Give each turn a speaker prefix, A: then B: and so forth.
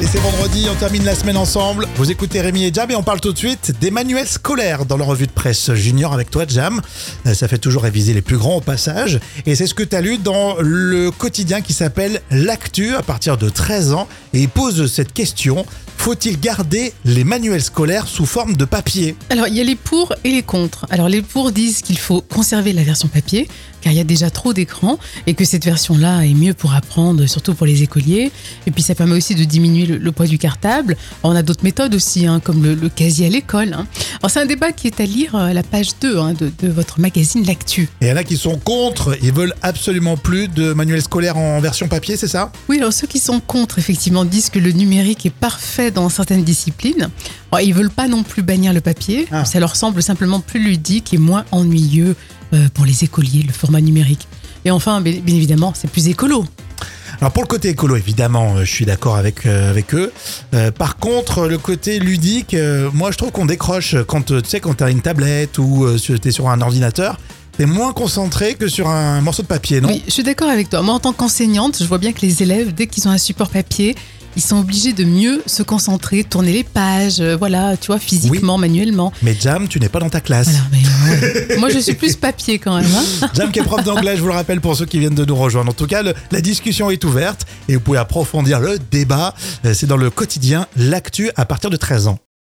A: Allez, c'est vendredi, on termine la semaine ensemble. Vous écoutez Rémi et Jam et on parle tout de suite des manuels scolaires dans la revue de presse junior avec toi, Jam. Euh, Ça fait toujours réviser les plus grands au passage. Et c'est ce que tu as lu dans le quotidien qui s'appelle L'Actu à partir de 13 ans. Et il pose cette question faut-il garder les manuels scolaires sous forme de papier
B: Alors, il y a les pour et les contre. Alors, les pour disent qu'il faut conserver la version papier, car il y a déjà trop d'écrans, et que cette version-là est mieux pour apprendre, surtout pour les écoliers. Et puis, ça permet aussi de diminuer le, le poids du cartable. On a d'autres méthodes aussi, hein, comme le, le casier à l'école. hein. Alors, c'est un débat qui est à lire à la page 2 hein, de, de votre magazine L'Actu.
A: Et il y en a qui sont contre, ils veulent absolument plus de manuels scolaires en version papier, c'est ça?
B: Oui, alors ceux qui sont contre, effectivement, disent que le numérique est parfait dans certaines disciplines. Alors, ils veulent pas non plus bannir le papier.
A: Ah.
B: Ça leur semble simplement plus ludique et moins ennuyeux euh, pour les écoliers, le format numérique. Et enfin, bien évidemment, c'est plus écolo.
A: Alors pour le côté écolo, évidemment, euh, je suis d'accord avec, euh, avec eux. Euh, par contre, le côté ludique, euh, moi je trouve qu'on décroche quand tu sais quand t'as une tablette ou tu es sur un ordinateur, t'es moins concentré que sur un morceau de papier, non?
B: Oui, je suis d'accord avec toi. Moi, en tant qu'enseignante, je vois bien que les élèves, dès qu'ils ont un support papier, ils sont obligés de mieux se concentrer, tourner les pages, euh, voilà, tu vois, physiquement, manuellement.
A: Mais Jam, tu n'es pas dans ta classe.
B: Voilà, mais, euh, moi, je suis plus papier quand même. hein.
A: Jam qui est prof d'anglais, je vous le rappelle pour ceux qui viennent de nous rejoindre. En tout cas, le- la discussion est ouverte et vous pouvez approfondir le débat. Euh, C'est dans le quotidien L'actu à partir de 13 ans.